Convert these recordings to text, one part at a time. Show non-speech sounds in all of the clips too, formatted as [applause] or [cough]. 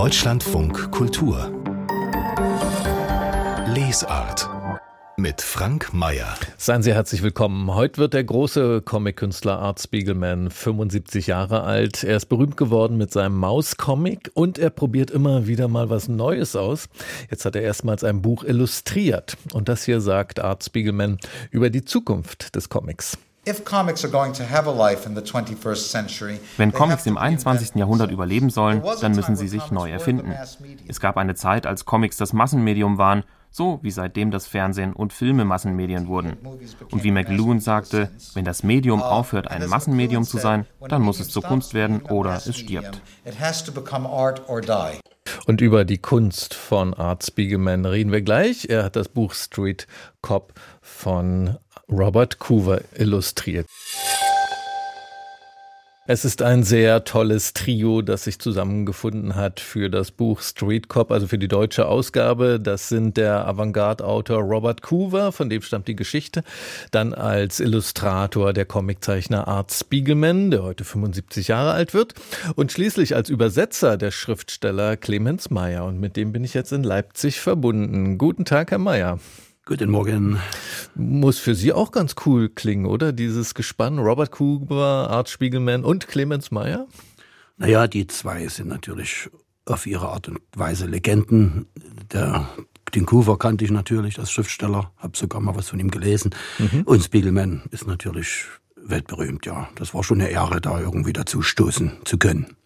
Deutschlandfunk Kultur Lesart mit Frank Mayer. Seien Sie herzlich willkommen. Heute wird der große Comic-Künstler Art Spiegelman 75 Jahre alt. Er ist berühmt geworden mit seinem Maus-Comic und er probiert immer wieder mal was Neues aus. Jetzt hat er erstmals ein Buch illustriert. Und das hier sagt Art Spiegelman über die Zukunft des Comics. Wenn Comics im 21. Jahrhundert überleben sollen, dann müssen sie sich neu erfinden. Es gab eine Zeit, als Comics das Massenmedium waren so wie seitdem das Fernsehen und Filme Massenmedien wurden. Und wie McLuhan sagte, wenn das Medium aufhört, ein Massenmedium zu sein, dann muss es zur Kunst werden oder es stirbt. Und über die Kunst von Art Spiegelman reden wir gleich. Er hat das Buch Street Cop von Robert Coover illustriert. Es ist ein sehr tolles Trio, das sich zusammengefunden hat für das Buch Street Cop, also für die deutsche Ausgabe. Das sind der Avantgarde-Autor Robert Coover, von dem stammt die Geschichte. Dann als Illustrator der Comiczeichner Art Spiegelman, der heute 75 Jahre alt wird. Und schließlich als Übersetzer der Schriftsteller Clemens Meyer. Und mit dem bin ich jetzt in Leipzig verbunden. Guten Tag, Herr Meyer. Guten Morgen. Muss für Sie auch ganz cool klingen, oder? Dieses Gespann Robert Kuber, Art Spiegelman und Clemens Meyer? Naja, die zwei sind natürlich auf ihre Art und Weise Legenden. Der, den Coover kannte ich natürlich als Schriftsteller, habe sogar mal was von ihm gelesen. Mhm. Und Spiegelman ist natürlich weltberühmt, ja. Das war schon eine Ehre, da irgendwie dazu stoßen zu können.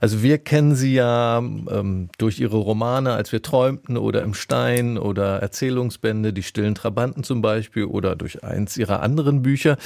Also wir kennen sie ja ähm, durch ihre Romane, als wir träumten oder im Stein oder Erzählungsbände, die stillen Trabanten zum Beispiel oder durch eins ihrer anderen Bücher.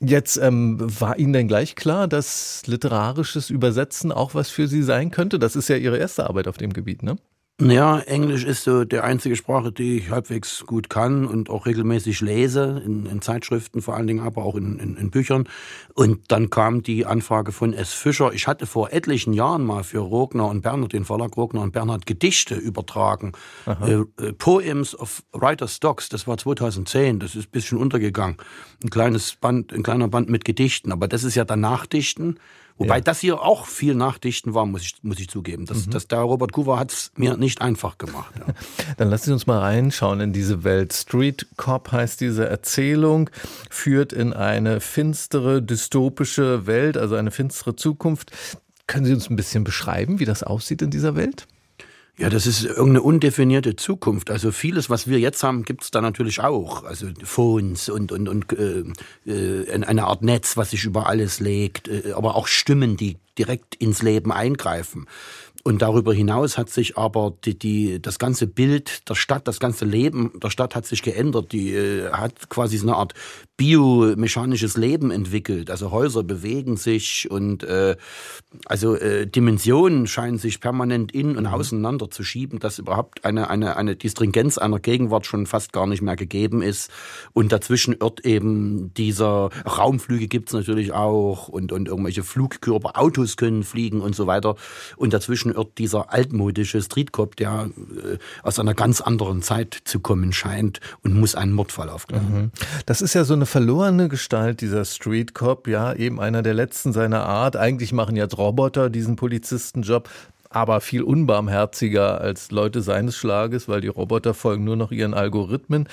Jetzt ähm, war Ihnen denn gleich klar, dass literarisches Übersetzen auch was für Sie sein könnte? Das ist ja Ihre erste Arbeit auf dem Gebiet, ne? Ja, Englisch ist so die einzige Sprache, die ich halbwegs gut kann und auch regelmäßig lese, in, in Zeitschriften vor allen Dingen, aber auch in, in, in, Büchern. Und dann kam die Anfrage von S. Fischer. Ich hatte vor etlichen Jahren mal für Rogner und Bernhard, den Verlag Rogner und Bernhard, Gedichte übertragen. Äh, äh, Poems of Writer Stocks, das war 2010, das ist ein bisschen untergegangen. Ein kleines Band, ein kleiner Band mit Gedichten, aber das ist ja dann Nachdichten. Wobei ja. das hier auch viel Nachdichten war, muss ich, muss ich zugeben. Das, mhm. das, der Robert Coover hat es mir nicht einfach gemacht. Ja. [laughs] Dann lassen Sie uns mal reinschauen in diese Welt. Street Cop heißt diese Erzählung, führt in eine finstere, dystopische Welt, also eine finstere Zukunft. Können Sie uns ein bisschen beschreiben, wie das aussieht in dieser Welt? Ja, das ist irgendeine undefinierte Zukunft. Also vieles, was wir jetzt haben, gibt es da natürlich auch. Also Phones und, und, und äh, äh, eine Art Netz, was sich über alles legt, äh, aber auch Stimmen, die direkt ins Leben eingreifen. Und darüber hinaus hat sich aber die, die, das ganze Bild der Stadt, das ganze Leben der Stadt hat sich geändert. Die äh, hat quasi so eine Art biomechanisches Leben entwickelt. Also Häuser bewegen sich und äh, also äh, Dimensionen scheinen sich permanent in und mhm. auseinander zu schieben, dass überhaupt eine, eine, eine die Stringenz einer Gegenwart schon fast gar nicht mehr gegeben ist. Und dazwischen irrt eben dieser Raumflüge gibt's natürlich auch und, und irgendwelche Flugkörper, Autos können fliegen und so weiter. Und dazwischen irrt dieser altmodische Streetcop, der äh, aus einer ganz anderen Zeit zu kommen scheint und muss einen Mordfall aufklären. Mhm. Das ist ja so eine verlorene Gestalt, dieser Street Cop, ja, eben einer der letzten seiner Art. Eigentlich machen jetzt Roboter diesen Polizistenjob aber viel unbarmherziger als Leute seines Schlages, weil die Roboter folgen nur noch ihren Algorithmen.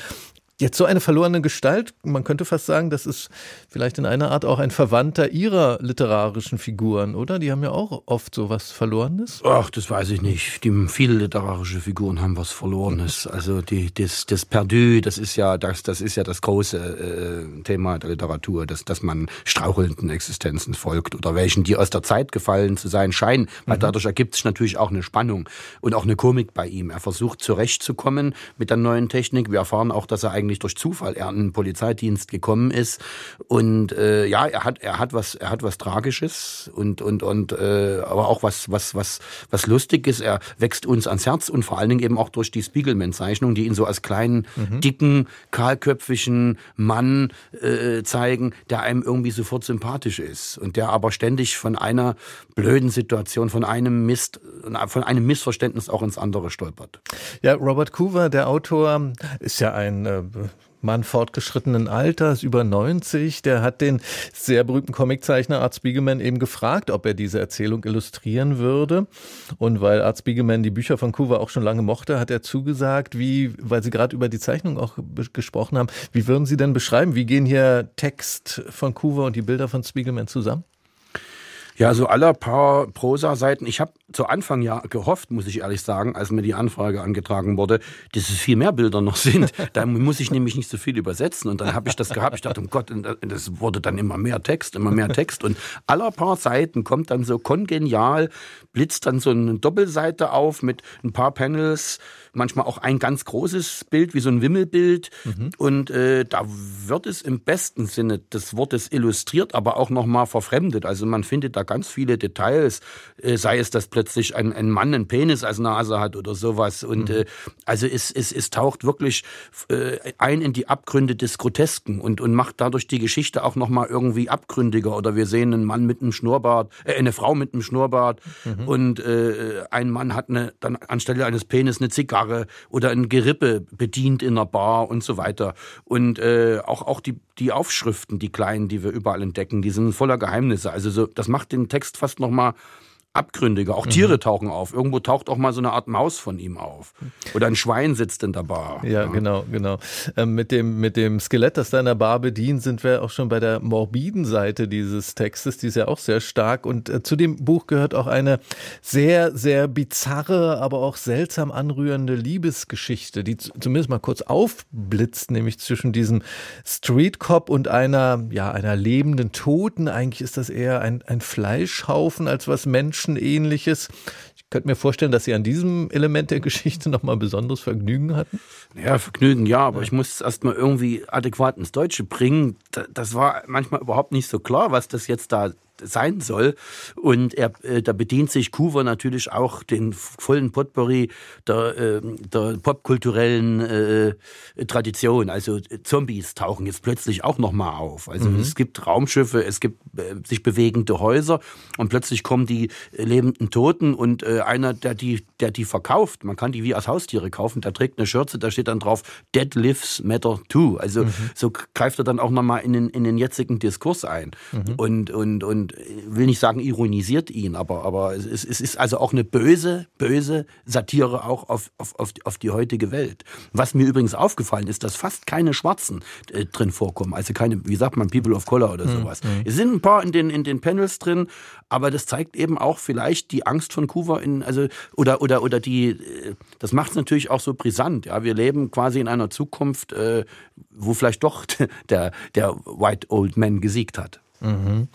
Jetzt so eine verlorene Gestalt, man könnte fast sagen, das ist vielleicht in einer Art auch ein Verwandter ihrer literarischen Figuren, oder? Die haben ja auch oft so was Verlorenes. Ach, das weiß ich nicht. Die, viele literarische Figuren haben was Verlorenes. Also die, das, das Perdu, das ist ja das, das ist ja das große äh, Thema der Literatur, dass, dass man strauchelnden Existenzen folgt oder welchen, die aus der Zeit gefallen zu sein scheinen. Weil mhm. dadurch ergibt sich natürlich auch eine Spannung und auch eine Komik bei ihm. Er versucht zurechtzukommen mit der neuen Technik. Wir erfahren auch, dass er eigentlich eigentlich durch Zufall er an den Polizeidienst gekommen ist. Und äh, ja, er hat, er hat was, er hat was Tragisches und und und äh, aber auch was was was was Lustiges. Er wächst uns ans Herz und vor allen Dingen eben auch durch die Spiegelman-Zeichnung, die ihn so als kleinen, mhm. dicken, kahlköpfigen Mann äh, zeigen, der einem irgendwie sofort sympathisch ist und der aber ständig von einer blöden Situation, von einem Mist, von einem Missverständnis auch ins andere stolpert. Ja, Robert Coover, der Autor, ist ja ein äh, Mann fortgeschrittenen Alters, über 90, der hat den sehr berühmten Comiczeichner Art Spiegelman eben gefragt, ob er diese Erzählung illustrieren würde. Und weil Art Spiegelman die Bücher von Kuva auch schon lange mochte, hat er zugesagt, wie, weil Sie gerade über die Zeichnung auch gesprochen haben, wie würden Sie denn beschreiben, wie gehen hier Text von Kuva und die Bilder von Spiegelman zusammen? Ja, so aller paar Prosa-Seiten. Ich habe zu Anfang ja gehofft, muss ich ehrlich sagen, als mir die Anfrage angetragen wurde, dass es viel mehr Bilder noch sind. [laughs] da muss ich nämlich nicht so viel übersetzen. Und dann habe ich das gehabt. Ich dachte, um Gott, das wurde dann immer mehr Text, immer mehr Text. Und aller paar Seiten kommt dann so kongenial, blitzt dann so eine Doppelseite auf mit ein paar Panels, manchmal auch ein ganz großes Bild, wie so ein Wimmelbild. Mhm. Und äh, da wird es im besten Sinne des Wortes illustriert, aber auch nochmal verfremdet. Also man findet da ganz viele Details, äh, sei es, dass plötzlich ein, ein Mann einen Penis als Nase hat oder sowas. Und mhm. äh, also es, es, es taucht wirklich äh, ein in die Abgründe des Grotesken und, und macht dadurch die Geschichte auch nochmal irgendwie abgründiger. Oder wir sehen einen Mann mit einem Schnurrbart, äh, eine Frau mit einem Schnurrbart mhm. und äh, ein Mann hat eine, dann anstelle eines Penis eine Zigarre Zigarre oder ein Gerippe bedient in einer Bar und so weiter. Und äh, auch, auch die, die Aufschriften, die kleinen, die wir überall entdecken, die sind voller Geheimnisse. Also so, das macht den Text fast nochmal abgründiger. Auch Tiere mhm. tauchen auf. Irgendwo taucht auch mal so eine Art Maus von ihm auf. Oder ein Schwein sitzt in der Bar. Ja, ja. genau, genau. Ähm, mit, dem, mit dem Skelett, das da in der Bar bedient, sind wir auch schon bei der morbiden Seite dieses Textes. Die ist ja auch sehr stark. Und äh, zu dem Buch gehört auch eine sehr, sehr bizarre, aber auch seltsam anrührende Liebesgeschichte, die zumindest mal kurz aufblitzt, nämlich zwischen diesem Street Cop und einer, ja, einer lebenden Toten. Eigentlich ist das eher ein, ein Fleischhaufen als was Menschen Menschenähnliches. Ich könnte mir vorstellen, dass Sie an diesem Element der Geschichte nochmal besonderes Vergnügen hatten. Ja, Vergnügen ja, aber ich muss es erstmal irgendwie adäquat ins Deutsche bringen. Das war manchmal überhaupt nicht so klar, was das jetzt da sein soll. Und er, äh, da bedient sich Coover natürlich auch den vollen Potpourri der, äh, der popkulturellen äh, Tradition. Also äh, Zombies tauchen jetzt plötzlich auch nochmal auf. Also mhm. es gibt Raumschiffe, es gibt äh, sich bewegende Häuser und plötzlich kommen die lebenden Toten und äh, einer, der die, der die verkauft, man kann die wie als Haustiere kaufen, der trägt eine Schürze, da steht dann drauf Dead Lives Matter Too. Also mhm. so greift er dann auch nochmal in den, in den jetzigen Diskurs ein. Mhm. Und, und, und will nicht sagen, ironisiert ihn, aber, aber es, es ist also auch eine böse, böse Satire auch auf, auf, auf, auf die heutige Welt. Was mir übrigens aufgefallen ist, dass fast keine Schwarzen äh, drin vorkommen. Also keine, wie sagt man, People of Color oder hm, sowas. Mhm. Es sind ein paar in den, in den Panels drin, aber das zeigt eben auch vielleicht die Angst von Kuva in, also, oder, oder, oder die, äh, das macht es natürlich auch so brisant. Ja, wir leben quasi in einer Zukunft, äh, wo vielleicht doch [laughs] der, der White Old Man gesiegt hat. Mhm.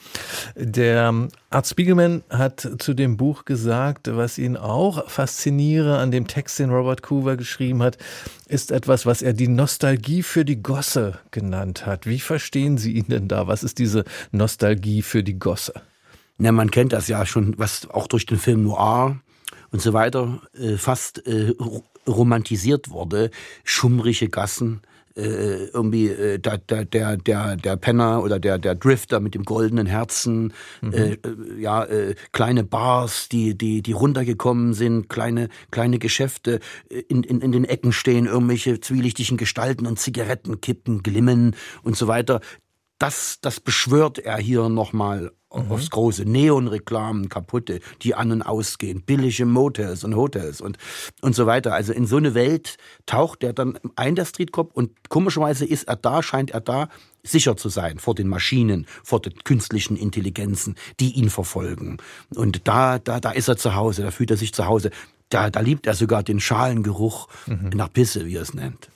Der Art Spiegelman hat zu dem Buch gesagt, was ihn auch fasziniere an dem Text, den Robert Coover geschrieben hat, ist etwas, was er die Nostalgie für die Gosse genannt hat. Wie verstehen Sie ihn denn da? Was ist diese Nostalgie für die Gosse? Na, man kennt das ja schon, was auch durch den Film Noir und so weiter äh, fast äh, romantisiert wurde. Schummrige Gassen, äh, irgendwie äh, der, der, der, der, Penner oder der, der Drifter mit dem goldenen Herzen, mhm. äh, äh ja, äh, kleine Bars, die, die, die runtergekommen sind, kleine, kleine Geschäfte, äh, in, in, in den Ecken stehen irgendwelche zwielichtigen Gestalten und Zigarettenkippen glimmen und so weiter. Das, das beschwört er hier nochmal mhm. aufs große Neonreklamen kaputte, die an und ausgehen, billige Motels und Hotels und, und so weiter. Also in so eine Welt taucht er dann ein, der Streetcop, und komischerweise ist er da, scheint er da, sicher zu sein vor den Maschinen, vor den künstlichen Intelligenzen, die ihn verfolgen. Und da, da, da ist er zu Hause, da fühlt er sich zu Hause. Da, da liebt er sogar den Schalengeruch mhm. nach Pisse, wie er es nennt.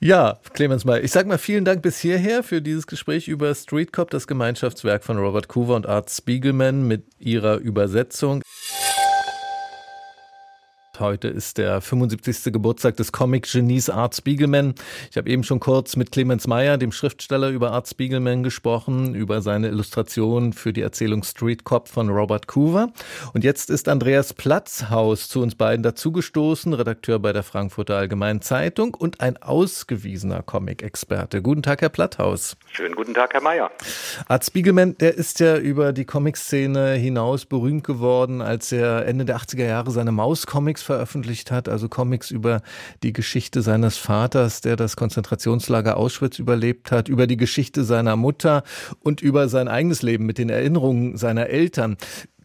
Ja, Clemens May, ich sag mal vielen Dank bis hierher für dieses Gespräch über Street Cop, das Gemeinschaftswerk von Robert Coover und Art Spiegelman mit ihrer Übersetzung. Heute ist der 75. Geburtstag des Comic-Genies Art Spiegelman. Ich habe eben schon kurz mit Clemens Meyer, dem Schriftsteller, über Art Spiegelman gesprochen, über seine Illustration für die Erzählung Street Cop von Robert Coover. Und jetzt ist Andreas Platzhaus zu uns beiden dazugestoßen, Redakteur bei der Frankfurter Allgemeinen Zeitung und ein ausgewiesener Comic-Experte. Guten Tag, Herr Platthaus. Schönen guten Tag, Herr Meyer. Art Spiegelman, der ist ja über die Comic-Szene hinaus berühmt geworden, als er Ende der 80er Jahre seine Maus-Comics veröffentlicht hat, also Comics über die Geschichte seines Vaters, der das Konzentrationslager Auschwitz überlebt hat, über die Geschichte seiner Mutter und über sein eigenes Leben mit den Erinnerungen seiner Eltern.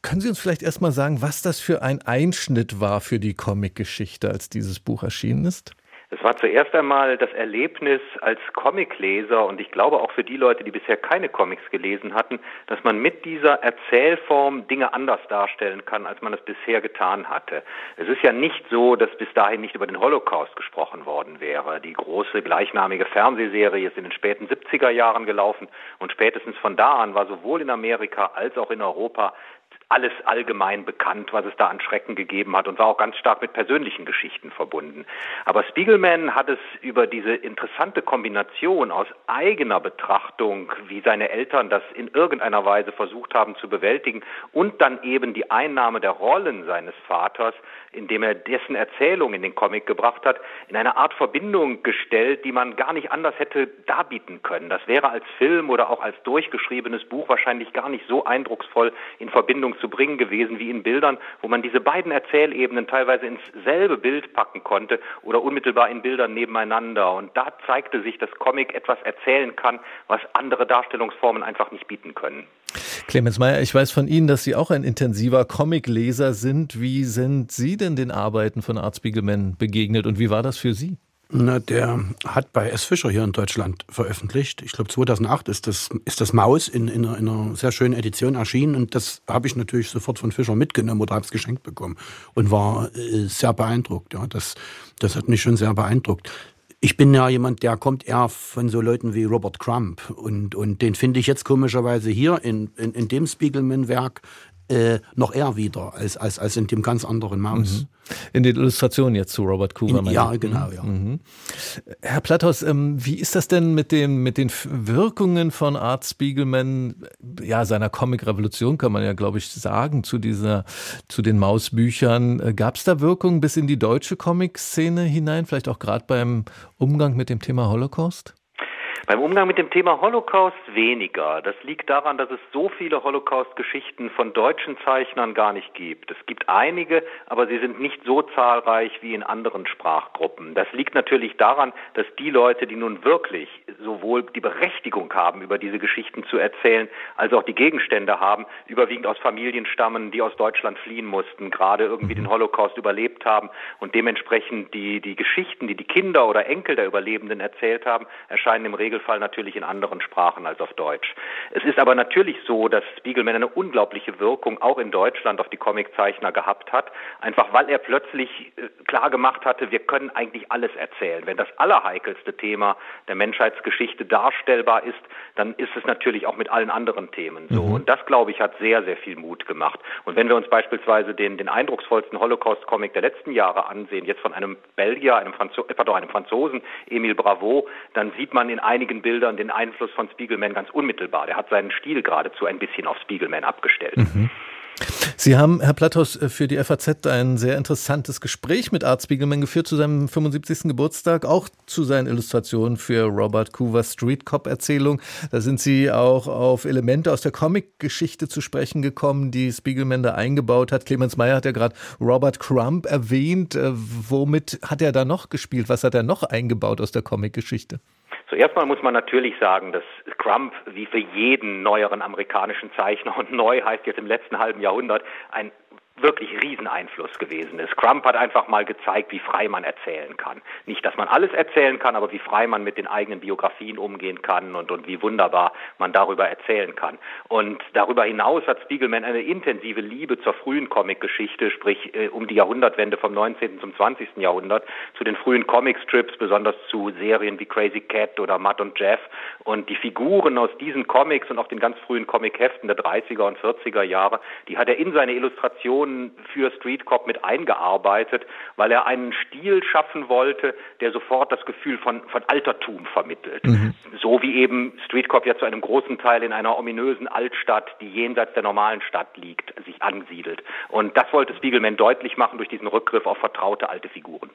Können Sie uns vielleicht erstmal sagen, was das für ein Einschnitt war für die Comicgeschichte, als dieses Buch erschienen ist? Es war zuerst einmal das Erlebnis als Comicleser und ich glaube auch für die Leute, die bisher keine Comics gelesen hatten, dass man mit dieser Erzählform Dinge anders darstellen kann, als man es bisher getan hatte. Es ist ja nicht so, dass bis dahin nicht über den Holocaust gesprochen worden wäre. Die große gleichnamige Fernsehserie ist in den späten 70er Jahren gelaufen und spätestens von da an war sowohl in Amerika als auch in Europa alles allgemein bekannt, was es da an Schrecken gegeben hat und war auch ganz stark mit persönlichen Geschichten verbunden. Aber Spiegelman hat es über diese interessante Kombination aus eigener Betrachtung, wie seine Eltern das in irgendeiner Weise versucht haben zu bewältigen und dann eben die Einnahme der Rollen seines Vaters, indem er dessen Erzählung in den Comic gebracht hat, in eine Art Verbindung gestellt, die man gar nicht anders hätte darbieten können. Das wäre als Film oder auch als durchgeschriebenes Buch wahrscheinlich gar nicht so eindrucksvoll in Verbindung zu bringen gewesen wie in Bildern, wo man diese beiden Erzählebenen teilweise ins selbe Bild packen konnte oder unmittelbar in Bildern nebeneinander. Und da zeigte sich, dass Comic etwas erzählen kann, was andere Darstellungsformen einfach nicht bieten können. Clemens Meyer, ich weiß von Ihnen, dass Sie auch ein intensiver Comicleser sind. Wie sind Sie denn den Arbeiten von Art Spiegelman begegnet und wie war das für Sie? Na, der hat bei S. Fischer hier in Deutschland veröffentlicht. Ich glaube 2008 ist das, ist das Maus in, in, einer, in einer sehr schönen Edition erschienen und das habe ich natürlich sofort von Fischer mitgenommen oder habe es geschenkt bekommen und war äh, sehr beeindruckt. Ja, das, das hat mich schon sehr beeindruckt. Ich bin ja jemand, der kommt eher von so Leuten wie Robert Crump. Und, und den finde ich jetzt komischerweise hier in, in, in dem Spiegelman-Werk äh, noch eher wieder als, als, als in dem ganz anderen Maus. Mhm. In den Illustrationen jetzt zu Robert Cooper. Ja, genau, ja. Mhm. Herr Platthaus, ähm, wie ist das denn mit den, mit den Wirkungen von Art Spiegelman, ja, seiner Comic-Revolution kann man ja, glaube ich, sagen, zu dieser, zu den Mausbüchern. Äh, Gab es da Wirkungen bis in die deutsche Comic-Szene hinein, vielleicht auch gerade beim Umgang mit dem Thema Holocaust? Beim Umgang mit dem Thema Holocaust weniger. Das liegt daran, dass es so viele Holocaust-Geschichten von deutschen Zeichnern gar nicht gibt. Es gibt einige, aber sie sind nicht so zahlreich wie in anderen Sprachgruppen. Das liegt natürlich daran, dass die Leute, die nun wirklich sowohl die Berechtigung haben, über diese Geschichten zu erzählen, als auch die Gegenstände haben, überwiegend aus Familien stammen, die aus Deutschland fliehen mussten, gerade irgendwie den Holocaust überlebt haben und dementsprechend die, die Geschichten, die die Kinder oder Enkel der Überlebenden erzählt haben, erscheinen im Regelfall natürlich in anderen Sprachen als auf Deutsch. Es ist aber natürlich so, dass Spiegelman eine unglaubliche Wirkung auch in Deutschland auf die Comiczeichner gehabt hat, einfach weil er plötzlich äh, klar gemacht hatte, wir können eigentlich alles erzählen. Wenn das allerheikelste Thema der Menschheitsgeschichte darstellbar ist, dann ist es natürlich auch mit allen anderen Themen so. Mhm. Und das, glaube ich, hat sehr, sehr viel Mut gemacht. Und wenn wir uns beispielsweise den, den eindrucksvollsten Holocaust-Comic der letzten Jahre ansehen, jetzt von einem Belgier, einem, Franzo äh, pardon, einem Franzosen, Emile Bravo, dann sieht man in einigen einigen Bildern den Einfluss von Spiegelman ganz unmittelbar. Der hat seinen Stil geradezu ein bisschen auf Spiegelman abgestellt. Mhm. Sie haben, Herr Platthaus, für die FAZ ein sehr interessantes Gespräch mit Art Spiegelman geführt zu seinem 75. Geburtstag, auch zu seinen Illustrationen für Robert Coovers Street Cop Erzählung. Da sind Sie auch auf Elemente aus der Comic-Geschichte zu sprechen gekommen, die Spiegelman da eingebaut hat. Clemens Meyer hat ja gerade Robert Crump erwähnt. Äh, womit hat er da noch gespielt? Was hat er noch eingebaut aus der Comic-Geschichte? Zuerst mal muss man natürlich sagen, dass Crump wie für jeden neueren amerikanischen Zeichner und [laughs] neu heißt jetzt im letzten halben Jahrhundert ein wirklich Rieseneinfluss gewesen ist. Crump hat einfach mal gezeigt, wie frei man erzählen kann. Nicht, dass man alles erzählen kann, aber wie frei man mit den eigenen Biografien umgehen kann und, und wie wunderbar man darüber erzählen kann. Und darüber hinaus hat Spiegelman eine intensive Liebe zur frühen Comicgeschichte, sprich äh, um die Jahrhundertwende vom 19. zum 20. Jahrhundert, zu den frühen Comicstrips, besonders zu Serien wie Crazy Cat oder Matt und Jeff. Und die Figuren aus diesen Comics und auch den ganz frühen Comicheften der 30er und 40er Jahre, die hat er in seine Illustrationen Illustrationen für Street Cop mit eingearbeitet, weil er einen Stil schaffen wollte, der sofort das Gefühl von, von Altertum vermittelt. Mhm. So wie eben Street Cop ja zu einem großen Teil in einer ominösen Altstadt, die jenseits der normalen Stadt liegt, sich ansiedelt. Und das wollte Spiegelman deutlich machen durch diesen Rückgriff auf vertraute alte Figuren.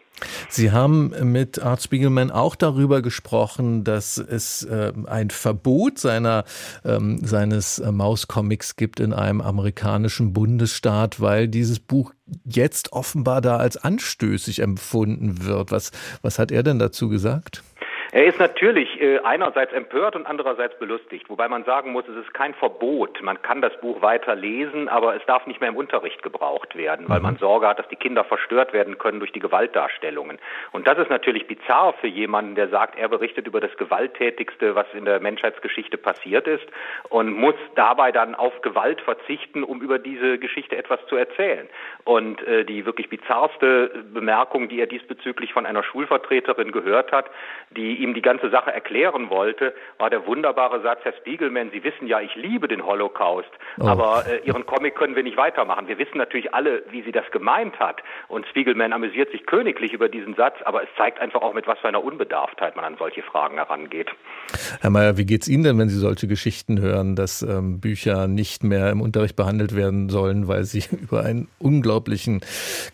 Sie haben mit Art Spiegelman auch darüber gesprochen, dass es äh, ein Verbot seiner, ähm, seines äh, Mauscomics gibt in einem amerikanischen Bundesstaat, weil weil dieses Buch jetzt offenbar da als anstößig empfunden wird. Was, was hat er denn dazu gesagt? Er ist natürlich äh, einerseits empört und andererseits belustigt, wobei man sagen muss, es ist kein Verbot. Man kann das Buch weiter lesen, aber es darf nicht mehr im Unterricht gebraucht werden, weil man mhm. Sorge hat, dass die Kinder verstört werden können durch die Gewaltdarstellungen. Und das ist natürlich bizarr für jemanden, der sagt, er berichtet über das Gewalttätigste, was in der Menschheitsgeschichte passiert ist und muss dabei dann auf Gewalt verzichten, um über diese Geschichte etwas zu erzählen. Und äh, die wirklich bizarrste Bemerkung, die er diesbezüglich von einer Schulvertreterin gehört hat, die ihm die ganze Sache erklären wollte, war der wunderbare Satz, Herr Spiegelman, Sie wissen ja, ich liebe den Holocaust, oh. aber äh, Ihren Comic können wir nicht weitermachen. Wir wissen natürlich alle, wie sie das gemeint hat. Und Spiegelman amüsiert sich königlich über diesen Satz, aber es zeigt einfach auch, mit was für einer Unbedarftheit man an solche Fragen herangeht. Herr Mayer, wie geht es Ihnen denn, wenn Sie solche Geschichten hören, dass ähm, Bücher nicht mehr im Unterricht behandelt werden sollen, weil sie [laughs] über einen unglaublichen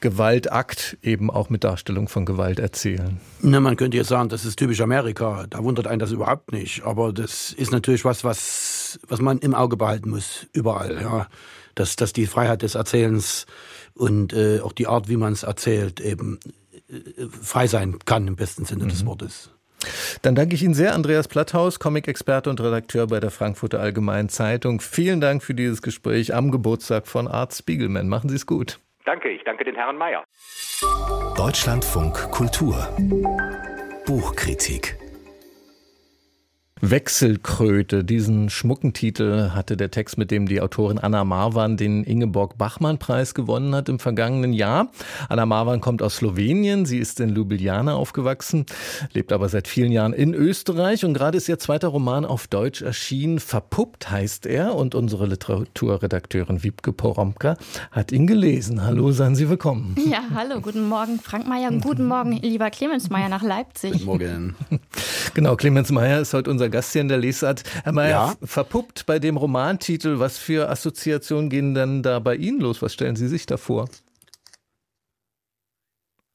Gewaltakt eben auch mit Darstellung von Gewalt erzählen? Na, man könnte jetzt sagen, das ist typisch Amerika. Amerika, da wundert einen das überhaupt nicht. Aber das ist natürlich was, was, was man im Auge behalten muss, überall. Ja. Dass, dass die Freiheit des Erzählens und äh, auch die Art, wie man es erzählt, eben äh, frei sein kann im besten Sinne mhm. des Wortes. Dann danke ich Ihnen sehr, Andreas Platthaus, Comic-Experte und Redakteur bei der Frankfurter Allgemeinen Zeitung. Vielen Dank für dieses Gespräch am Geburtstag von Art Spiegelman. Machen Sie es gut. Danke, ich danke den Herrn Mayer. Deutschlandfunk Kultur Buchkritik Wechselkröte, diesen schmucken Titel hatte der Text, mit dem die Autorin Anna Marwan den Ingeborg-Bachmann-Preis gewonnen hat im vergangenen Jahr. Anna Marwan kommt aus Slowenien, sie ist in Ljubljana aufgewachsen, lebt aber seit vielen Jahren in Österreich und gerade ist ihr zweiter Roman auf Deutsch erschienen. Verpuppt heißt er und unsere Literaturredakteurin Wiebke Poromka hat ihn gelesen. Hallo, seien Sie willkommen. Ja, hallo, guten Morgen Frank Mayer, guten Morgen lieber Clemens Mayer nach Leipzig. Guten Morgen. [laughs] Genau, Clemens Mayer ist heute unser unser Gast hier in der Lesart. Herr Mayer, ja? verpuppt bei dem Romantitel, was für Assoziationen gehen denn da bei Ihnen los? Was stellen Sie sich da vor?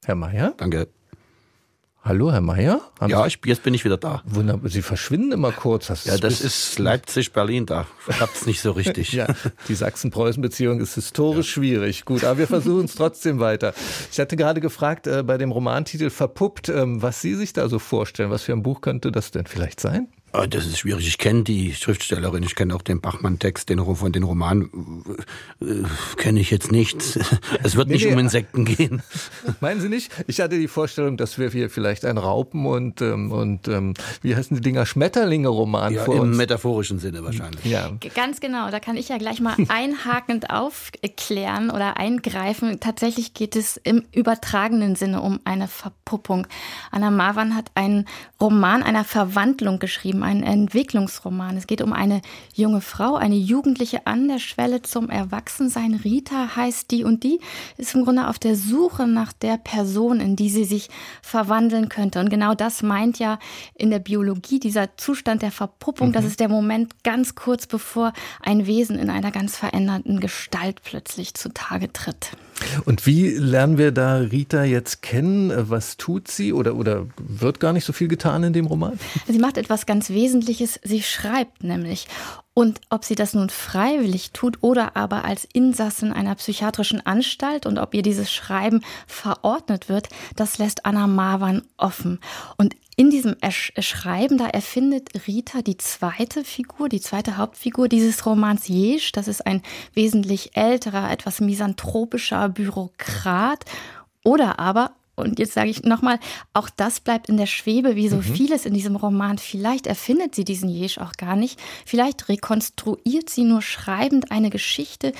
Herr Mayer? Danke. Hallo, Herr Mayer? ja, ich, jetzt bin ich wieder da. Wunderbar. Sie verschwinden immer kurz. Hast ja, das ist Leipzig-Berlin, da klappt es nicht so richtig. [laughs] ja, die Sachsen-Preußen-Beziehung ist historisch ja. schwierig. Gut, aber wir versuchen es trotzdem weiter. Ich hatte gerade gefragt, äh, bei dem Romantitel Verpuppt, ähm, was Sie sich da so vorstellen. Was für ein Buch könnte das denn vielleicht sein? Ah, das ist schwierig. Ich kenne die Schriftstellerin, ich kenne auch den Bachmann-Text, den von den Roman äh, kenne ich jetzt nicht. [laughs] Es wird nee, nicht nee. um Insekten gehen. [laughs] Meinen Sie nicht? Ich hatte die Vorstellung, dass wir hier vielleicht ein Raupen und ähm, und ähm, wie heißen die Dinger Schmetterlinge-Roman ja, vor im uns. metaphorischen Sinne wahrscheinlich. Ja. Ganz genau. Da kann ich ja gleich mal einhakend aufklären oder eingreifen. Tatsächlich geht es im übertragenen Sinne um eine Verpuppung. Anna Marwan hat einen Roman einer Verwandlung geschrieben ein Entwicklungsroman. Es geht um eine junge Frau, eine Jugendliche an der Schwelle zum Erwachsensein. Rita heißt die und die ist im Grunde auf der Suche nach der Person, in die sie sich verwandeln könnte. Und genau das meint ja in der Biologie dieser Zustand der Verpuppung. Mhm. Das ist der Moment ganz kurz bevor ein Wesen in einer ganz veränderten Gestalt plötzlich zutage tritt. Und wie lernen wir da Rita jetzt kennen? Was tut sie oder, oder wird gar nicht so viel getan in dem Roman? Sie macht etwas ganz Wesentliches. Sie schreibt nämlich. Und ob sie das nun freiwillig tut oder aber als Insassin einer psychiatrischen Anstalt und ob ihr dieses Schreiben verordnet wird, das lässt Anna Marwan offen. Und in diesem Schreiben, da erfindet Rita die zweite Figur, die zweite Hauptfigur dieses Romans Jesch. Das ist ein wesentlich älterer, etwas misanthropischer Bürokrat. Oder aber und jetzt sage ich nochmal, auch das bleibt in der Schwebe, wie so mhm. vieles in diesem Roman. Vielleicht erfindet sie diesen Jesch auch gar nicht. Vielleicht rekonstruiert sie nur schreibend eine Geschichte,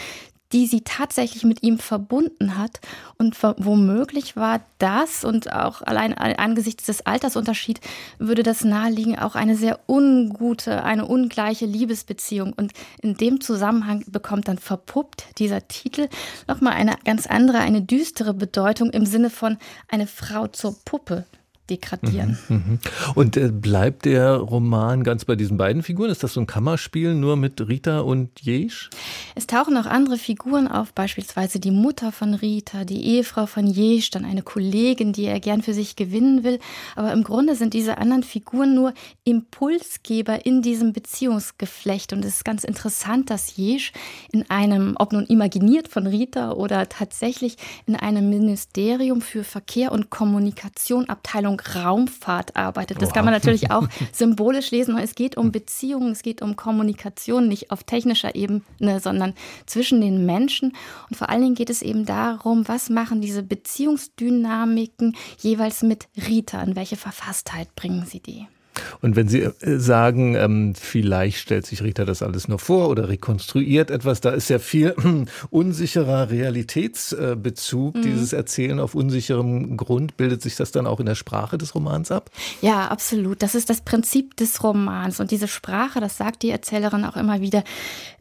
die sie tatsächlich mit ihm verbunden hat. Und womöglich war das und auch allein angesichts des Altersunterschieds würde das naheliegen, auch eine sehr ungute, eine ungleiche Liebesbeziehung. Und in dem Zusammenhang bekommt dann verpuppt dieser Titel nochmal eine ganz andere, eine düstere Bedeutung im Sinne von eine Frau zur Puppe degradieren. Mhm, mhm. Und äh, bleibt der Roman ganz bei diesen beiden Figuren? Ist das so ein Kammerspiel nur mit Rita und Jesch? Es tauchen auch andere Figuren auf, beispielsweise die Mutter von Rita, die Ehefrau von Jesch, dann eine Kollegin, die er gern für sich gewinnen will. Aber im Grunde sind diese anderen Figuren nur Impulsgeber in diesem Beziehungsgeflecht. Und es ist ganz interessant, dass Jesch in einem, ob nun imaginiert von Rita oder tatsächlich in einem Ministerium für Verkehr und Kommunikation, Abteilung Raumfahrt arbeitet. Das wow. kann man natürlich auch [laughs] symbolisch lesen. Es geht um Beziehungen, es geht um Kommunikation, nicht auf technischer Ebene, sondern zwischen den Menschen. Und vor allen Dingen geht es eben darum, was machen diese Beziehungsdynamiken jeweils mit Rita? In welche Verfasstheit bringen sie die? Und wenn Sie äh, sagen, ähm, vielleicht stellt sich Rita das alles nur vor oder rekonstruiert etwas, da ist ja viel [clears throat] unsicherer Realitätsbezug, mhm. dieses Erzählen auf unsicherem Grund. Bildet sich das dann auch in der Sprache des Romans ab? Ja, absolut. Das ist das Prinzip des Romans. Und diese Sprache, das sagt die Erzählerin auch immer wieder,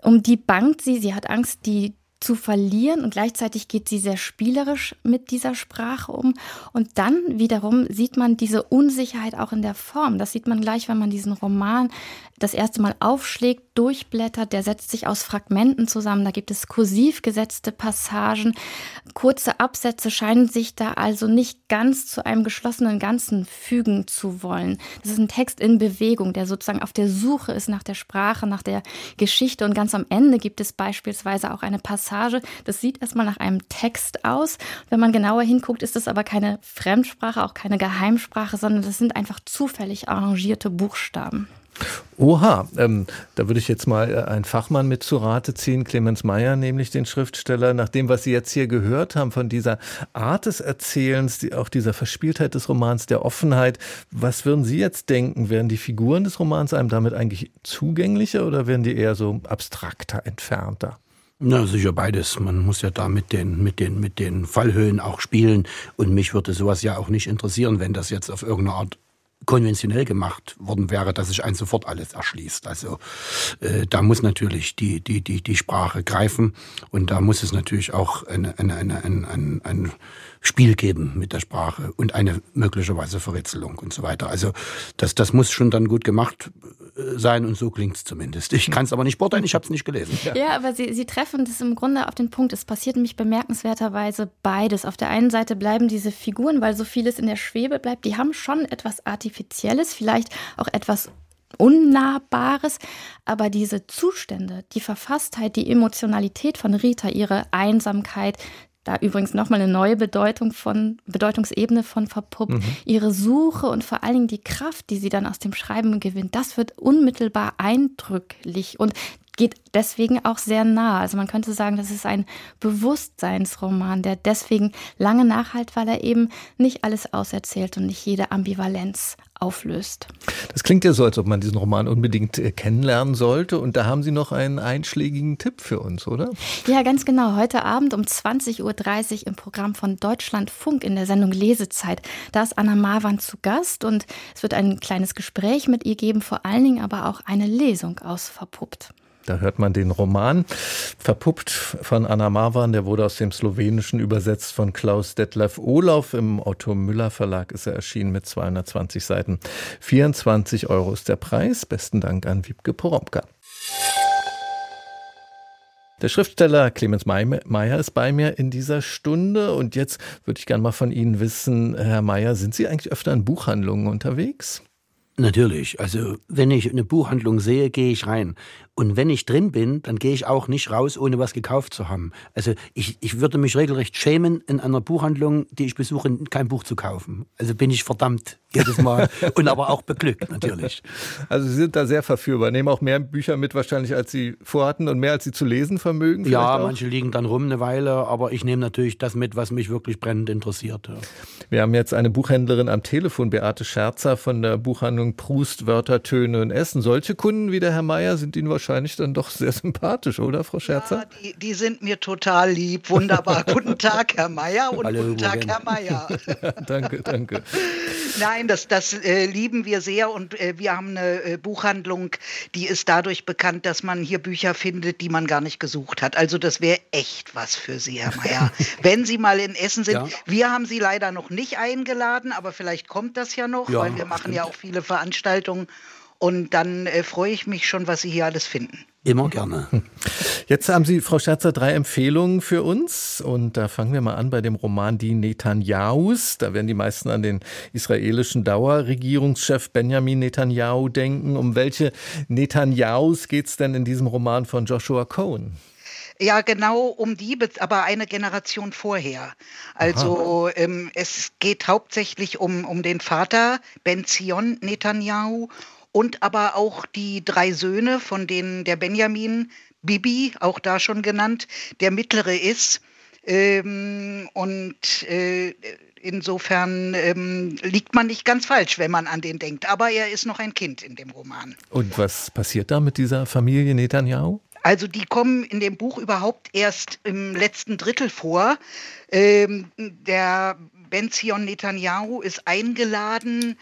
um die bangt sie. Sie hat Angst, die zu verlieren und gleichzeitig geht sie sehr spielerisch mit dieser Sprache um. Und dann wiederum sieht man diese Unsicherheit auch in der Form. Das sieht man gleich, wenn man diesen Roman das erste Mal aufschlägt, durchblättert. Der setzt sich aus Fragmenten zusammen. Da gibt es kursiv gesetzte Passagen. Kurze Absätze scheinen sich da also nicht ganz zu einem geschlossenen Ganzen fügen zu wollen. Das ist ein Text in Bewegung, der sozusagen auf der Suche ist nach der Sprache, nach der Geschichte. Und ganz am Ende gibt es beispielsweise auch eine Passage, Passage. Das sieht erstmal nach einem Text aus. Wenn man genauer hinguckt, ist das aber keine Fremdsprache, auch keine Geheimsprache, sondern das sind einfach zufällig arrangierte Buchstaben. Oha, ähm, da würde ich jetzt mal äh, einen Fachmann mit zu Rate ziehen, Clemens Meyer, nämlich den Schriftsteller. Nach dem, was Sie jetzt hier gehört haben, von dieser Art des Erzählens, die, auch dieser Verspieltheit des Romans, der Offenheit, was würden Sie jetzt denken? Werden die Figuren des Romans einem damit eigentlich zugänglicher oder werden die eher so abstrakter, entfernter? Na, sicher beides. Man muss ja da mit den, mit den, mit den Fallhöhen auch spielen. Und mich würde sowas ja auch nicht interessieren, wenn das jetzt auf irgendeine Art konventionell gemacht worden wäre, dass sich ein sofort alles erschließt. Also äh, da muss natürlich die, die, die, die Sprache greifen und da muss es natürlich auch eine, eine, eine, ein, ein, ein Spiel geben mit der Sprache und eine möglicherweise Verritzelung und so weiter. Also das, das muss schon dann gut gemacht sein und so klingt es zumindest. Ich kann es aber nicht beurteilen, ich habe es nicht gelesen. Ja, ja aber Sie, Sie treffen das im Grunde auf den Punkt. Es passiert nämlich bemerkenswerterweise beides. Auf der einen Seite bleiben diese Figuren, weil so vieles in der Schwebe bleibt, die haben schon etwas Artifizielles, vielleicht auch etwas Unnahbares, aber diese Zustände, die Verfasstheit, die Emotionalität von Rita, ihre Einsamkeit, da übrigens nochmal eine neue Bedeutung von, Bedeutungsebene von verpuppt. Mhm. Ihre Suche und vor allen Dingen die Kraft, die sie dann aus dem Schreiben gewinnt, das wird unmittelbar eindrücklich und geht deswegen auch sehr nah. Also man könnte sagen, das ist ein Bewusstseinsroman, der deswegen lange nachhalt, weil er eben nicht alles auserzählt und nicht jede Ambivalenz auflöst. Das klingt ja so, als ob man diesen Roman unbedingt äh, kennenlernen sollte. Und da haben Sie noch einen einschlägigen Tipp für uns, oder? Ja, ganz genau. Heute Abend um 20.30 Uhr im Programm von Deutschlandfunk in der Sendung Lesezeit. Da ist Anna Marwan zu Gast und es wird ein kleines Gespräch mit ihr geben, vor allen Dingen aber auch eine Lesung aus Verpuppt. Da hört man den Roman, verpuppt von Anna Marwan, der wurde aus dem Slowenischen übersetzt von Klaus Detlef Olauf. Im Otto Müller Verlag ist er erschienen mit 220 Seiten. 24 Euro ist der Preis. Besten Dank an Wiebke Poromka. Der Schriftsteller Clemens Meyer ist bei mir in dieser Stunde und jetzt würde ich gerne mal von Ihnen wissen, Herr Meyer, sind Sie eigentlich öfter in Buchhandlungen unterwegs? Natürlich. Also, wenn ich eine Buchhandlung sehe, gehe ich rein. Und wenn ich drin bin, dann gehe ich auch nicht raus, ohne was gekauft zu haben. Also ich, ich würde mich regelrecht schämen, in einer Buchhandlung, die ich besuche, kein Buch zu kaufen. Also bin ich verdammt jedes Mal [laughs] und aber auch beglückt natürlich. Also Sie sind da sehr verführbar, nehmen auch mehr Bücher mit wahrscheinlich, als Sie vorhatten und mehr, als Sie zu lesen vermögen. Ja, auch? manche liegen dann rum eine Weile, aber ich nehme natürlich das mit, was mich wirklich brennend interessiert. Wir haben jetzt eine Buchhändlerin am Telefon, Beate Scherzer von der Buchhandlung Prust, Wörter, Töne und Essen. Solche Kunden wie der Herr Meier sind Ihnen wahrscheinlich wahrscheinlich dann doch sehr sympathisch, oder, Frau Scherzer? Ja, die, die sind mir total lieb. Wunderbar. [laughs] guten Tag, Herr Meier und Hallo, guten Tag, Herr Meier. [laughs] danke, danke. Nein, das, das äh, lieben wir sehr und äh, wir haben eine äh, Buchhandlung, die ist dadurch bekannt, dass man hier Bücher findet, die man gar nicht gesucht hat. Also das wäre echt was für Sie, Herr Mayer. [laughs] Wenn Sie mal in Essen sind. Ja. Wir haben Sie leider noch nicht eingeladen, aber vielleicht kommt das ja noch, ja, weil wir machen stimmt. ja auch viele Veranstaltungen. Und dann äh, freue ich mich schon, was Sie hier alles finden. Immer gerne. [laughs] Jetzt haben Sie, Frau Scherzer, drei Empfehlungen für uns. Und da fangen wir mal an bei dem Roman Die Netanyahus. Da werden die meisten an den israelischen Dauerregierungschef Benjamin Netanyahu denken. Um welche Netanyahus geht es denn in diesem Roman von Joshua Cohen? Ja, genau um die, aber eine Generation vorher. Also ähm, es geht hauptsächlich um, um den Vater Ben Zion Netanyahu und aber auch die drei Söhne, von denen der Benjamin, Bibi, auch da schon genannt, der mittlere ist. Ähm, und äh, insofern ähm, liegt man nicht ganz falsch, wenn man an den denkt. Aber er ist noch ein Kind in dem Roman. Und was passiert da mit dieser Familie Netanyahu? Also die kommen in dem Buch überhaupt erst im letzten Drittel vor. Ähm, der Benzion Netanyahu ist eingeladen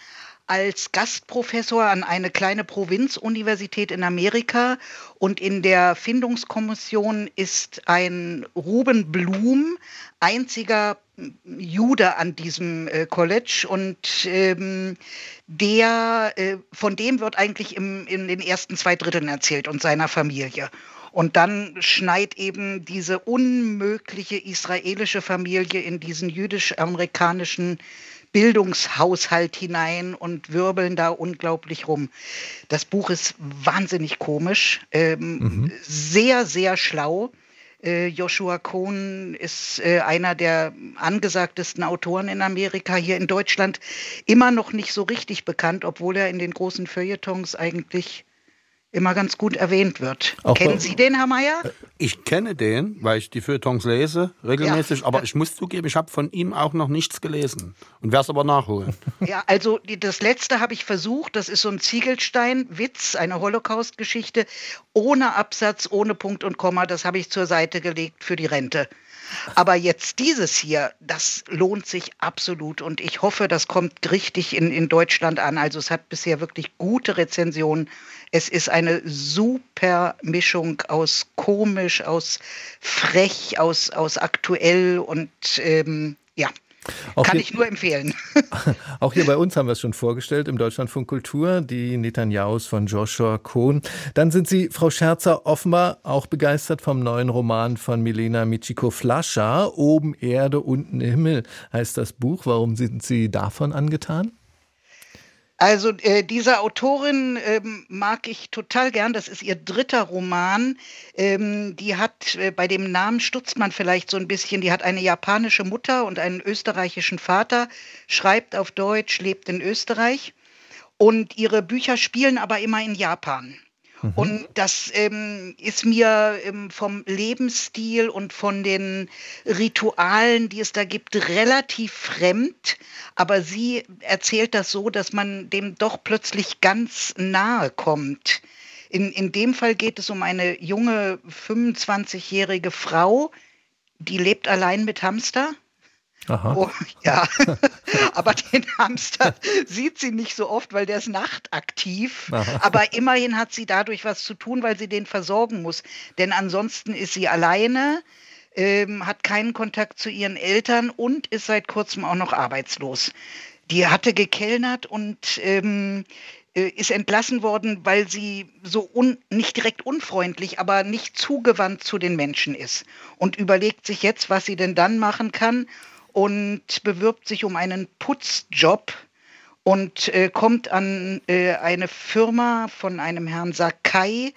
als Gastprofessor an eine kleine Provinzuniversität in Amerika und in der Findungskommission ist ein Ruben Blum, einziger Jude an diesem äh, College und ähm, der, äh, von dem wird eigentlich im, in den ersten zwei Dritteln erzählt und seiner Familie. Und dann schneit eben diese unmögliche israelische Familie in diesen jüdisch-amerikanischen Bildungshaushalt hinein und wirbeln da unglaublich rum. Das Buch ist wahnsinnig komisch, ähm, mhm. sehr, sehr schlau. Äh, Joshua Cohn ist äh, einer der angesagtesten Autoren in Amerika, hier in Deutschland immer noch nicht so richtig bekannt, obwohl er in den großen Feuilletons eigentlich immer ganz gut erwähnt wird. Auch Kennen Sie den, Herr Mayer? Ich kenne den, weil ich die Feuilletons lese regelmäßig, ja. aber ich muss zugeben, ich habe von ihm auch noch nichts gelesen und werde es aber nachholen. [laughs] Ja, also die, das letzte habe ich versucht, das ist so ein Ziegelstein-Witz, eine Holocaust-Geschichte, ohne Absatz, ohne Punkt und Komma, das habe ich zur Seite gelegt für die Rente. Aber jetzt dieses hier, das lohnt sich absolut und ich hoffe, das kommt richtig in, in Deutschland an. Also es hat bisher wirklich gute Rezensionen. Es ist eine super Mischung aus komisch, aus frech, aus, aus aktuell und ähm, ja, auch Kann hier, ich nur empfehlen. [laughs] Auch hier bei uns haben wir es schon vorgestellt im Deutschlandfunk Kultur, die Netanyahus von Joshua Cohn. Dann sind Sie, Frau Scherzer, offenbar auch begeistert vom neuen Roman von Milena Michiko-Flascha. Oben Erde, unten Himmel heißt das Buch. Warum sind Sie davon angetan? Also äh, diese Autorin ähm, mag ich total gern. Das ist ihr dritter Roman. Ähm, die hat, äh, bei dem Namen stutzt man vielleicht so ein bisschen, die hat eine japanische Mutter und einen österreichischen Vater, schreibt auf Deutsch, lebt in Österreich. Und ihre Bücher spielen aber immer in Japan. Mhm. Und das ähm, ist mir ähm, vom Lebensstil und von den Ritualen, die es da gibt, relativ fremd. Aber sie erzählt das so, dass man dem doch plötzlich ganz nahe kommt. In, in dem Fall geht es um eine junge 25-jährige Frau, die lebt allein mit Hamster. Oh, ja, [laughs] aber den Hamster sieht sie nicht so oft, weil der ist nachtaktiv. Aha. Aber immerhin hat sie dadurch was zu tun, weil sie den versorgen muss. Denn ansonsten ist sie alleine, ähm, hat keinen Kontakt zu ihren Eltern und ist seit kurzem auch noch arbeitslos. Die hatte gekellnert und ähm, äh, ist entlassen worden, weil sie so un, nicht direkt unfreundlich, aber nicht zugewandt zu den Menschen ist und überlegt sich jetzt, was sie denn dann machen kann und bewirbt sich um einen Putzjob und äh, kommt an äh, eine Firma von einem Herrn Sakai.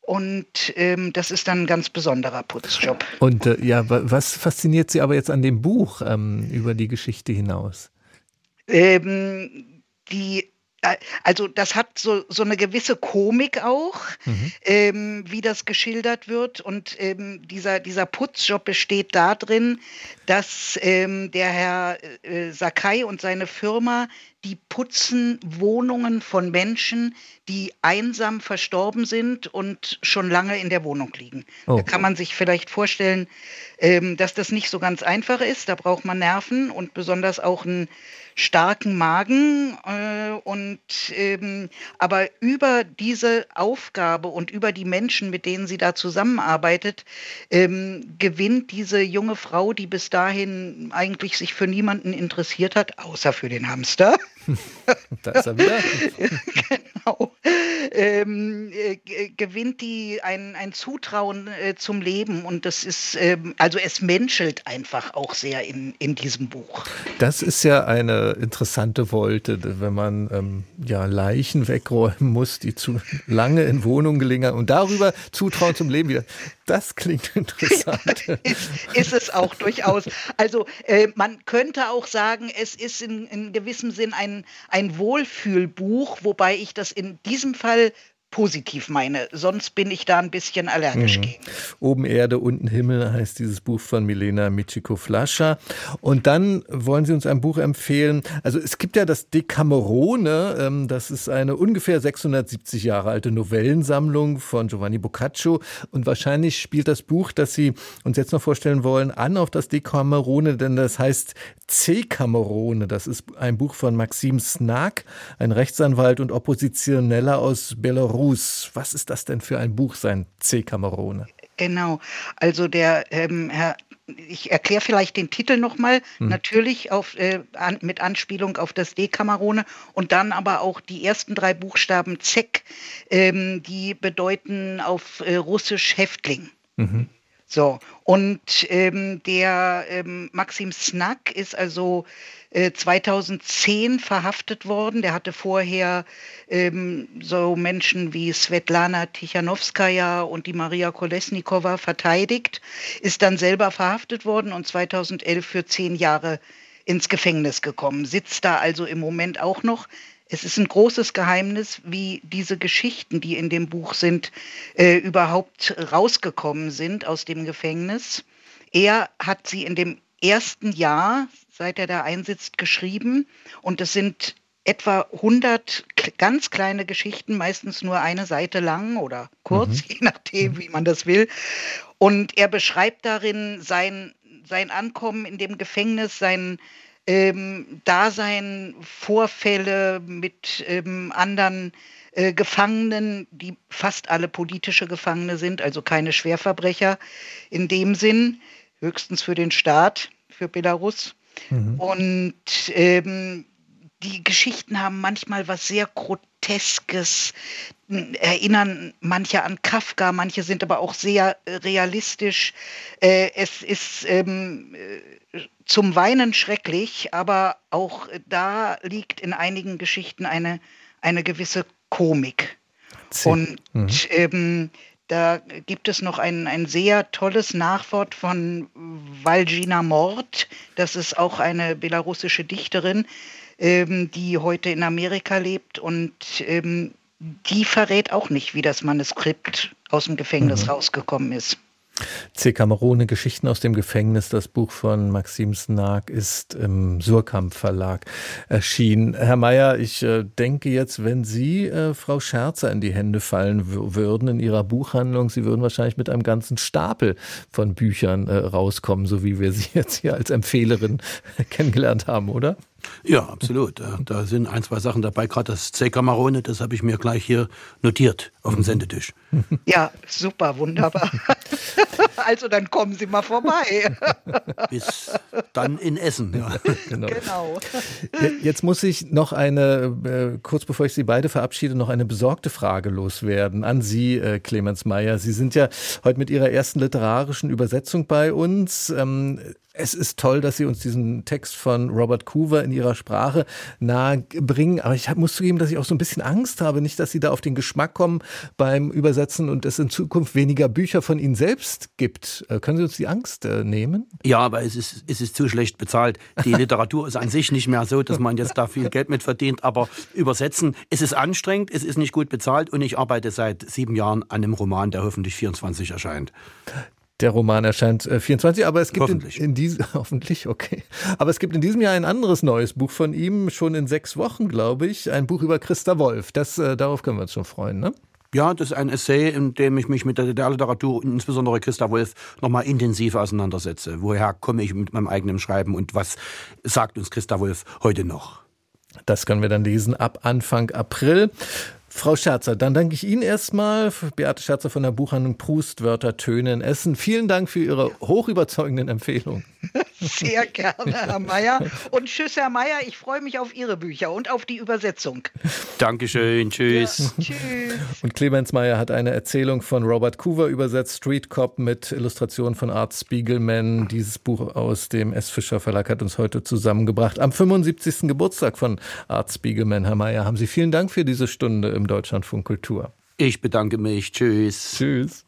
Und ähm, das ist dann ein ganz besonderer Putzjob. Und äh, ja, was fasziniert Sie aber jetzt an dem Buch ähm, über die Geschichte hinaus? Ähm, die also das hat so, so eine gewisse Komik auch, mhm. ähm, wie das geschildert wird. Und ähm, dieser, dieser Putzjob besteht darin, dass ähm, der Herr äh, Sakai und seine Firma, die putzen Wohnungen von Menschen, die einsam verstorben sind und schon lange in der Wohnung liegen. Oh. Da kann man sich vielleicht vorstellen, ähm, dass das nicht so ganz einfach ist. Da braucht man Nerven und besonders auch ein starken Magen äh, und ähm, aber über diese Aufgabe und über die Menschen, mit denen sie da zusammenarbeitet, ähm, gewinnt diese junge Frau, die bis dahin eigentlich sich für niemanden interessiert hat, außer für den Hamster. [laughs] da ist er wieder. [laughs] genau. Ähm, äh, gewinnt die ein, ein Zutrauen äh, zum Leben und das ist, ähm, also es menschelt einfach auch sehr in, in diesem Buch. Das ist ja eine interessante Wolte, wenn man ähm, ja Leichen wegräumen muss, die zu lange in Wohnungen gelingen und darüber Zutrauen zum Leben wieder. Das klingt interessant. [laughs] ist, ist, es auch durchaus. Also äh, man könnte auch sagen, es ist in, in gewissem Sinn ein, ein Wohlfühlbuch, wobei ich das in diesem Fall weil positiv meine. Sonst bin ich da ein bisschen allergisch mhm. gegen. Oben Erde, unten Himmel heißt dieses Buch von Milena Michiko-Flascher. Und dann wollen Sie uns ein Buch empfehlen. Also es gibt ja das Decamerone. Ähm, das ist eine ungefähr 670 Jahre alte Novellensammlung von Giovanni Boccaccio. Und wahrscheinlich spielt das Buch, das Sie uns jetzt noch vorstellen wollen, an auf das Decamerone, denn das heißt C-Camerone. Das ist ein Buch von Maxim Snak, ein Rechtsanwalt und Oppositioneller aus Belarus. Cruz. Was ist das denn für ein Buch, sein C. Camerone? Genau, also der ähm, Herr ich erkläre vielleicht den Titel nochmal, hm. natürlich auf, äh, an, mit Anspielung auf das Dekamerone und dann aber auch die ersten drei Buchstaben Zek, ähm, die bedeuten auf äh, Russisch Häftling. Mhm. So, und ähm, der ähm, Maxim Snack ist also 2010 verhaftet worden. Der hatte vorher ähm, so Menschen wie Svetlana Tichanowskaja und die Maria Kolesnikova verteidigt, ist dann selber verhaftet worden und 2011 für zehn Jahre ins Gefängnis gekommen, sitzt da also im Moment auch noch. Es ist ein großes Geheimnis, wie diese Geschichten, die in dem Buch sind, äh, überhaupt rausgekommen sind aus dem Gefängnis. Er hat sie in dem ersten Jahr, seit er da einsitzt, geschrieben und es sind etwa 100 ganz kleine Geschichten, meistens nur eine Seite lang oder kurz, mhm. [laughs] je nachdem, wie man das will. Und er beschreibt darin sein, sein Ankommen in dem Gefängnis, sein ähm, Dasein, Vorfälle mit ähm, anderen äh, Gefangenen, die fast alle politische Gefangene sind, also keine Schwerverbrecher in dem Sinn, höchstens für den Staat, für Belarus. Mhm. Und ähm, die Geschichten haben manchmal was sehr Groteskes, erinnern manche an Kafka, manche sind aber auch sehr äh, realistisch. Äh, es ist ähm, äh, zum Weinen schrecklich, aber auch da liegt in einigen Geschichten eine, eine gewisse Komik. Und mhm. ähm, da gibt es noch ein, ein sehr tolles Nachwort von Valjina Mord. Das ist auch eine belarussische Dichterin, ähm, die heute in Amerika lebt. Und ähm, die verrät auch nicht, wie das Manuskript aus dem Gefängnis mhm. rausgekommen ist. C. Camerone, Geschichten aus dem Gefängnis, das Buch von Maxim Snag ist im Surkamp Verlag erschienen. Herr Mayer, ich äh, denke jetzt, wenn Sie äh, Frau Scherzer in die Hände fallen würden in Ihrer Buchhandlung, Sie würden wahrscheinlich mit einem ganzen Stapel von Büchern äh, rauskommen, so wie wir Sie jetzt hier als Empfehlerin [laughs] kennengelernt haben, oder? Ja, absolut. Da sind ein, zwei Sachen dabei. Gerade das C. Camarone, das habe ich mir gleich hier notiert auf dem Sendetisch. Ja, super, wunderbar. [laughs] Also dann kommen Sie mal vorbei. [laughs] Bis dann in Essen. Ja. [laughs] Genau. genau. Jetzt muss ich noch eine, äh, kurz bevor ich Sie beide verabschiede, noch eine besorgte Frage loswerden an Sie, äh, Clemens Meyer. Sie sind ja heute mit Ihrer ersten literarischen Übersetzung bei uns. Es ist toll, dass Sie uns diesen Text von Robert Coover in Ihrer Sprache nahe bringen. Aber ich muss zugeben, dass ich auch so ein bisschen Angst habe, nicht, dass Sie da auf den Geschmack kommen beim Übersetzen und es in Zukunft weniger Bücher von Ihnen selbst gibt. Äh, können Sie uns die Angst äh, nehmen? Ja, aber es ist, es ist zu schlecht bezahlt. Die [laughs] Literatur ist an sich nicht mehr so, dass man jetzt da viel Geld mit verdient. Aber übersetzen, es ist anstrengend, es ist nicht gut bezahlt und ich arbeite seit sieben Jahren an einem Roman, der hoffentlich 24 erscheint. Der Roman erscheint äh, 24, aber es gibt hoffentlich. In, in diesem [laughs] hoffentlich okay, aber es gibt in diesem Jahr ein anderes neues Buch von ihm schon in sechs Wochen, glaube ich, ein Buch über Christa Wolf. Das äh, darauf können wir uns schon freuen, ne? Ja, das ist ein Essay, in dem ich mich mit der DDR-Literatur, insbesondere Christa Wolf, nochmal intensiv auseinandersetze. Woher komme ich mit meinem eigenen Schreiben und was sagt uns Christa Wolf heute noch? Das können wir dann lesen ab Anfang April. Frau Scherzer, dann danke ich Ihnen erstmal, Beate Scherzer von der Buchhandlung Prust, Wörter, Töne Essen. Vielen Dank für Ihre hochüberzeugenden Empfehlungen. [laughs] Sehr gerne, Herr Mayer. Und tschüss, Herr Mayer. Ich freue mich auf Ihre Bücher und auf die Übersetzung. Dankeschön. Tschüss. Ja, tschüss. Und Clemens Mayer hat eine Erzählung von Robert Coover übersetzt, Street Cop mit Illustrationen von Art Spiegelman. Dieses Buch aus dem S. Fischer Verlag hat uns heute zusammengebracht. Am 75. Geburtstag von Art Spiegelman, Herr Mayer, haben Sie vielen Dank für diese Stunde im Deutschlandfunk Kultur. Ich bedanke mich. Tschüss. Tschüss.